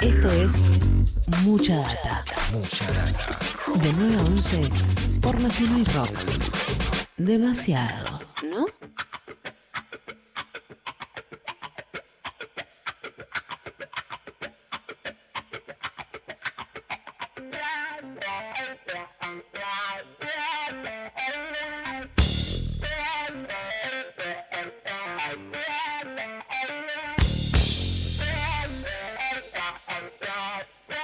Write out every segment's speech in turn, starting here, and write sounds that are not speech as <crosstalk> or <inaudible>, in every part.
Esto es Mucha Data. Mucha Data. De 9 a 11 por Nacional Rock. Demasiado, ¿no?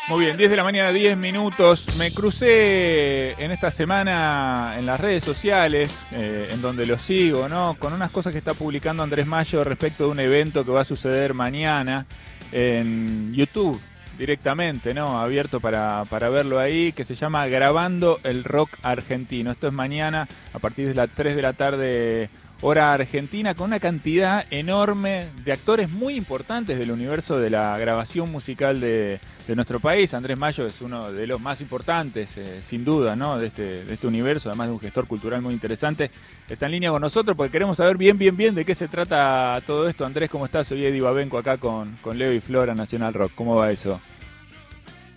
Muy bien, 10 de la mañana, 10 minutos. Me crucé en esta semana en las redes sociales, eh, en donde lo sigo, ¿no? Con unas cosas que está publicando Andrés Mayo respecto de un evento que va a suceder mañana en YouTube directamente, ¿no? Abierto para, para verlo ahí, que se llama Grabando el Rock Argentino. Esto es mañana a partir de las 3 de la tarde hora argentina, con una cantidad enorme de actores muy importantes del universo de la grabación musical de, nuestro país. Andrés Mayo es uno de los más importantes, eh, sin duda, ¿no? de, este, de este universo, además de un gestor cultural muy interesante. Está en línea con nosotros porque queremos saber bien, bien, bien de qué se trata todo esto. Andrés, ¿cómo estás? Soy Eddie Babenco acá con, con Leo y Flora Nacional Rock. ¿Cómo va eso?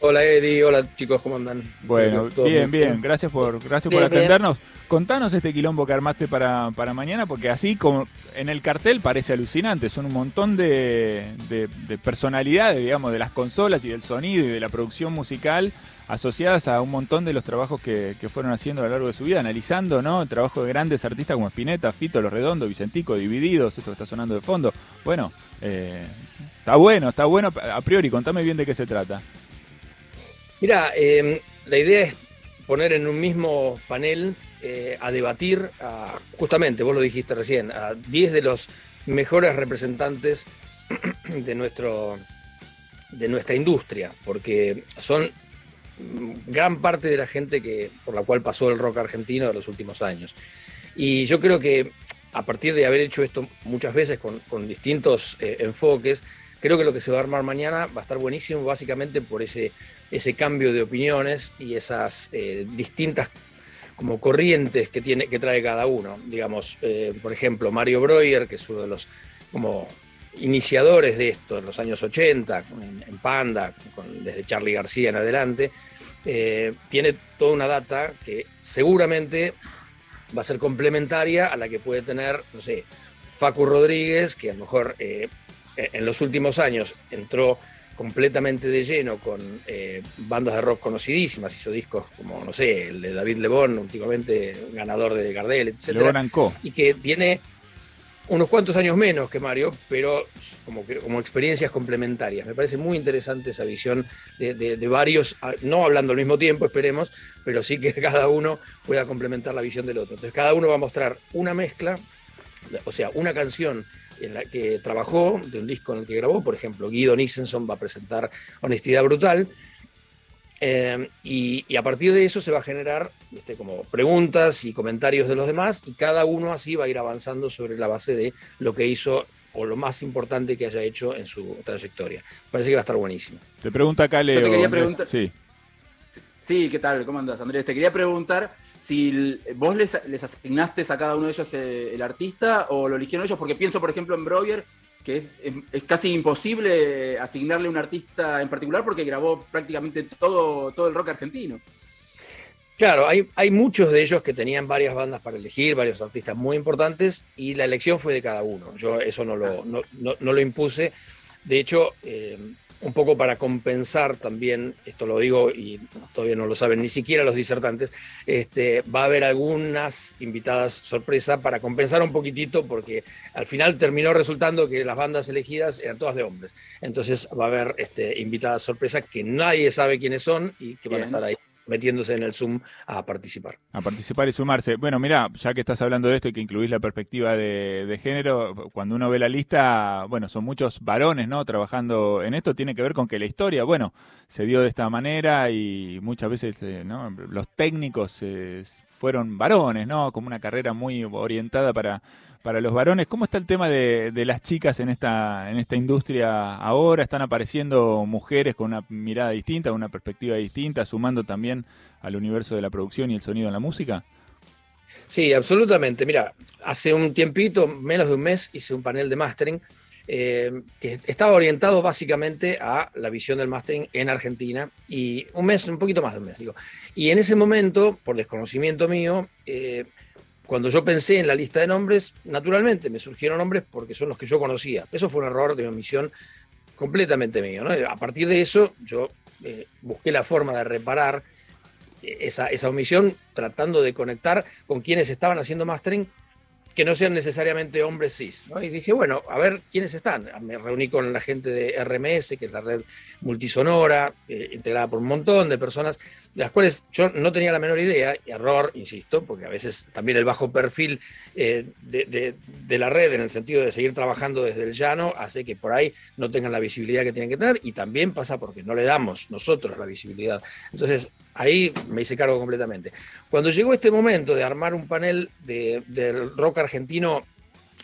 Hola Eddie, hola chicos, ¿cómo andan? Bueno, bien, bien, gracias por, gracias por atendernos. Contanos este quilombo que armaste para, para, mañana, porque así como en el cartel parece alucinante, son un montón de, personalidades, digamos, de las consolas y del sonido y de la producción musical asociadas a un montón de los trabajos que, fueron haciendo a lo largo de su vida, analizando ¿no? el trabajo de grandes artistas como Spinetta, Fito, Los Redondos, Vicentico, Divididos, esto que está sonando de fondo. Bueno, eh, está bueno, está bueno a priori, contame bien de qué se trata. Mira, em, la idea es poner en un mismo panel eh, a debatir, justamente, vos lo dijiste recién, a 10 de los mejores representantes <clears throat> de, nuestro, de nuestra industria, porque son gran parte de la gente que, por la cual pasó el rock argentino de los últimos años. Y yo creo que a partir de haber hecho esto muchas veces con, distintos eh, enfoques, creo que lo que se va a armar mañana va a estar buenísimo, básicamente por ese, ese cambio de opiniones y esas eh, distintas como corrientes que, tiene, que trae cada uno. Digamos, eh, por ejemplo, Mario Breuer, que es uno de los como iniciadores de esto en los años 80, en, Panda, desde Charlie García en adelante, eh, tiene toda una data que seguramente va a ser complementaria a la que puede tener, no sé, Facu Rodríguez, que a lo mejor en los últimos años entró completamente de lleno con eh, bandas de rock conocidísimas, hizo discos como, no sé, el de David Lebón, últimamente ganador de Gardel, etc. Y que tiene unos cuantos años menos que Mario, pero como, como experiencias complementarias. Me parece muy interesante esa visión de, varios, no hablando al mismo tiempo, esperemos, pero sí que <laughs> cada uno pueda complementar la visión del otro. Entonces cada uno va a mostrar una mezcla, o sea, una canción en la que trabajó, de un disco en el que grabó, por ejemplo, Guido Nissenson va a presentar Honestidad Brutal, eh, y, a partir de eso se va a generar como preguntas y comentarios de los demás, y cada uno así va a ir avanzando sobre la base de lo que hizo o lo más importante que haya hecho en su trayectoria. Parece que va a estar buenísimo. Te pregunta acá, Leo. te quería preguntar. Sí. Sí, ¿qué tal? ¿Cómo andas, Andrés? Te quería preguntar si vos les, asignaste a cada uno de ellos eh, el artista o lo eligieron ellos, porque pienso, por ejemplo, en Breuer, que es, casi imposible asignarle un artista en particular porque grabó prácticamente todo, todo el rock argentino. Claro, hay, hay muchos de ellos que tenían varias bandas para elegir, varios artistas muy importantes, y la elección fue de cada uno. Yo eso no lo, no, lo impuse. De hecho, eh, un poco para compensar también, esto lo digo y todavía no lo saben ni siquiera los disertantes, este, va a haber algunas invitadas sorpresa para compensar un poquitito porque al final terminó resultando que las bandas elegidas eran todas de hombres. Entonces va a haber este, invitadas sorpresa que nadie sabe quiénes son y que van a estar ahí metiéndose en el Zoom a participar. A participar y sumarse. Bueno, mira, ya que estás hablando de esto y que incluís la perspectiva de, género, cuando uno ve la lista, bueno, son muchos varones, ¿no? Trabajando en esto, tiene que ver con que la historia, bueno, se dio de esta manera y muchas veces, eh, ¿no? Los técnicos eh, fueron varones, ¿no? Como una carrera muy orientada para para los varones. ¿Cómo está el tema de, las chicas en esta, industria ahora? ¿Están apareciendo mujeres con una mirada distinta, una perspectiva distinta, sumando también al universo de la producción y el sonido en la música? Sí, absolutamente. Mira, hace un tiempito, menos de un mes, hice un panel de mastering eh, que estaba orientado básicamente a la visión del mastering en Argentina y un mes, un poquito más de un mes, digo. Y en ese momento, por desconocimiento mío, eh, cuando yo pensé en la lista de nombres, naturalmente me surgieron nombres porque son los que yo conocía. Eso fue un error de omisión completamente mío. A partir de eso, yo eh, busqué la forma de reparar esa, esa omisión tratando de conectar con quienes estaban haciendo mastering que no sean necesariamente hombres cis. Y dije, bueno, a ver quiénes están. Me reuní con la gente de RMS, que es la red multisonora, eh, integrada por un montón de personas, de las cuales yo no tenía la menor idea, y error, insisto, porque a veces también el bajo perfil eh, de, de, la red, en el sentido de seguir trabajando desde el llano, hace que por ahí no tengan la visibilidad que tienen que tener, y también pasa porque no le damos nosotros la visibilidad. Entonces, Ahí me hice cargo completamente. Cuando llegó este momento de armar un panel de, del rock argentino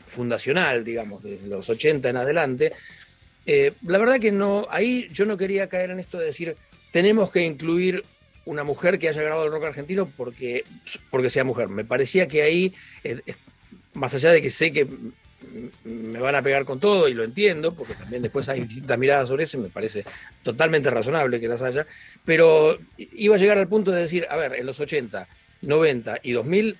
fundacional, digamos, de los 80 en adelante, eh, la verdad que no, ahí yo no quería caer en esto de decir, tenemos que incluir una mujer que haya grabado el rock argentino porque, porque sea mujer. Me parecía que ahí, eh, más allá de que sé que me van a pegar con todo y lo entiendo, porque también después hay distintas miradas sobre eso y me parece totalmente razonable que las haya, pero iba a llegar al punto de decir, a ver, en los 80, 90 y 2000,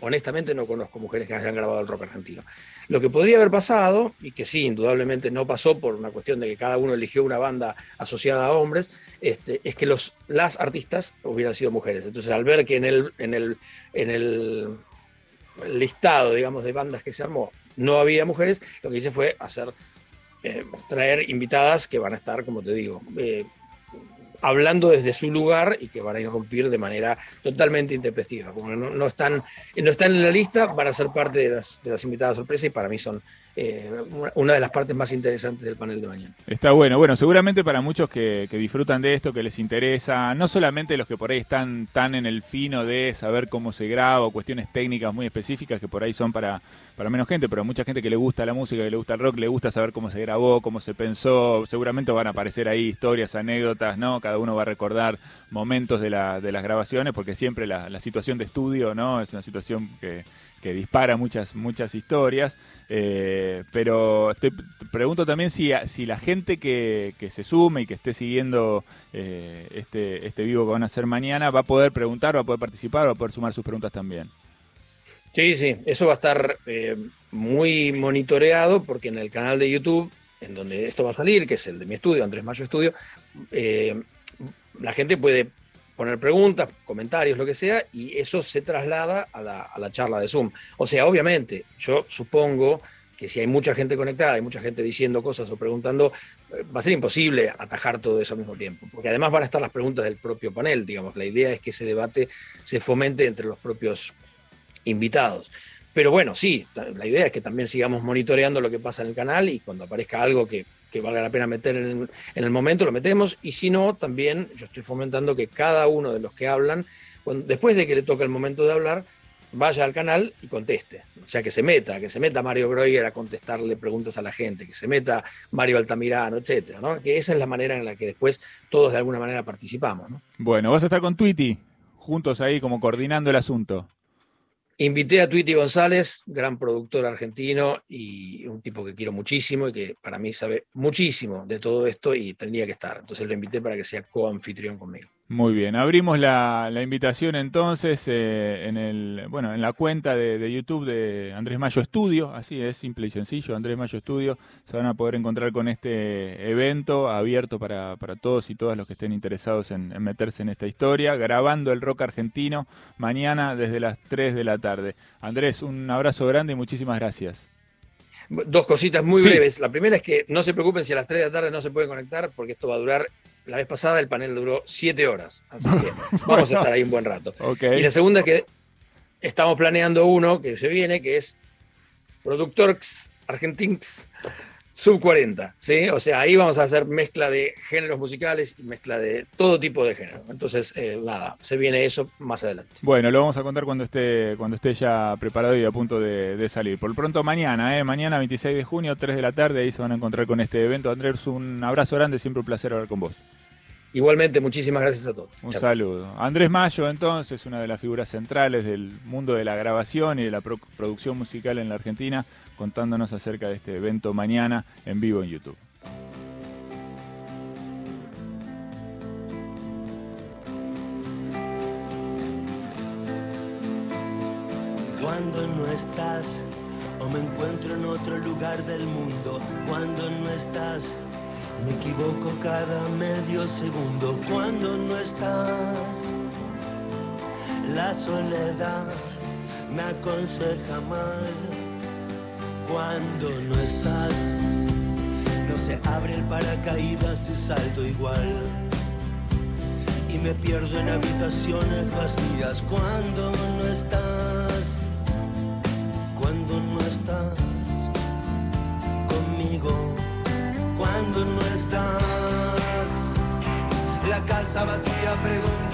honestamente no conozco mujeres que hayan grabado el rock argentino. Lo que podría haber pasado, y que sí, indudablemente no pasó por una cuestión de que cada uno eligió una banda asociada a hombres, este, es que los, las artistas hubieran sido mujeres. Entonces, al ver que en el, en el, en el listado, digamos, de bandas que se armó no había mujeres, lo que hice fue hacer, eh, traer invitadas que van a estar, como te digo, eh, hablando desde su lugar y que van a irrumpir de manera totalmente intempestiva. Como no, están, no están en la lista, van a ser parte de las, de las invitadas sorpresa y para mí son eh, una de las partes más interesantes del panel de mañana. Está bueno, bueno, seguramente para muchos que, disfrutan de esto, que les interesa, no solamente los que por ahí están tan en el fino de saber cómo se graba cuestiones técnicas muy específicas que por ahí son para, para menos gente, pero mucha gente que le gusta la música, que le gusta el rock, le gusta saber cómo se grabó, cómo se pensó, seguramente van a aparecer ahí historias, anécdotas, ¿no? Cada uno va a recordar momentos de, la, de las grabaciones, porque siempre la, la situación de estudio, ¿no? Es una situación que que dispara muchas, muchas historias. Eh, pero te pregunto también si, la gente que, se sume y que esté siguiendo eh, este, este vivo que van a hacer mañana va a poder preguntar, va a poder participar, va a poder sumar sus preguntas también. Sí, sí, eso va a estar eh, muy monitoreado porque en el canal de YouTube, en donde esto va a salir, que es el de mi estudio, Andrés Mayo Estudio, la gente puede poner preguntas, comentarios, lo que sea, y eso se traslada a la, charla de Zoom. O sea, obviamente, yo supongo que si hay mucha gente conectada, hay mucha gente diciendo cosas o preguntando, eh, va a ser imposible atajar todo eso al mismo tiempo, porque además van a estar las preguntas del propio panel, digamos, la idea es que ese debate se fomente entre los propios invitados. Pero bueno, sí, la idea es que también sigamos monitoreando lo que pasa en el canal y cuando aparezca algo que que valga la pena meter en, el momento, lo metemos, y si no, también yo estoy fomentando que cada uno de los que hablan, después de que le toque el momento de hablar, vaya al canal y conteste. O sea, que se meta, que se meta Mario Breuer a contestarle preguntas a la gente, que se meta Mario Altamirano, etcétera, ¿no? Que esa es la manera en la que después todos de alguna manera participamos, ¿no? Bueno, vas a estar con Twitty, juntos ahí como coordinando el asunto. Invité a Twitty González, gran productor argentino y un tipo que quiero muchísimo y que para mí sabe muchísimo de todo esto y tendría que estar. Entonces lo invité para que sea co-anfitrión conmigo. Muy bien, abrimos la, invitación entonces eh, en el bueno en la cuenta de, YouTube de Andrés Mayo Estudio, así es, simple y sencillo, Andrés Mayo Estudio, se van a poder encontrar con este evento abierto para, todos y todas los que estén interesados en, meterse en esta historia, grabando el rock argentino mañana desde las 3 de la tarde. Andrés, un abrazo grande y muchísimas gracias. Dos cositas muy breves. La primera es que no se preocupen si a las 3 de la tarde no se pueden conectar, porque esto va a durar la vez pasada el panel duró siete horas, así que <laughs> vamos a estar ahí un buen rato. Y la segunda es que estamos planeando uno que se viene, que es Productorx Argentins Sub 40, ¿sí? O sea, ahí vamos a hacer mezcla de géneros musicales y mezcla de todo tipo de género. Entonces, eh, nada, se viene eso más adelante. Bueno, lo vamos a contar cuando esté, cuando esté ya preparado y a punto de, salir. Por pronto mañana, ¿eh? Mañana 26 de junio, 3 de la tarde, ahí se van a encontrar con este evento. Andrés, un abrazo grande, siempre un placer hablar con vos. Igualmente, muchísimas gracias a todos. Un saludo. Andrés Mayo, entonces, una de las figuras centrales del mundo de la grabación y de la producción musical en la Argentina, contándonos acerca de este evento mañana en vivo en YouTube. Cuando no estás o me encuentro en otro lugar del mundo, cuando no estás, me equivoco cada medio segundo, cuando no estás, la soledad me aconseja mal, cuando no estás, no se abre el paracaídas y salto igual. Y me pierdo en habitaciones vacías cuando no estás cuando no estás conmigo, cuando no estás. La casa vacía pregunta.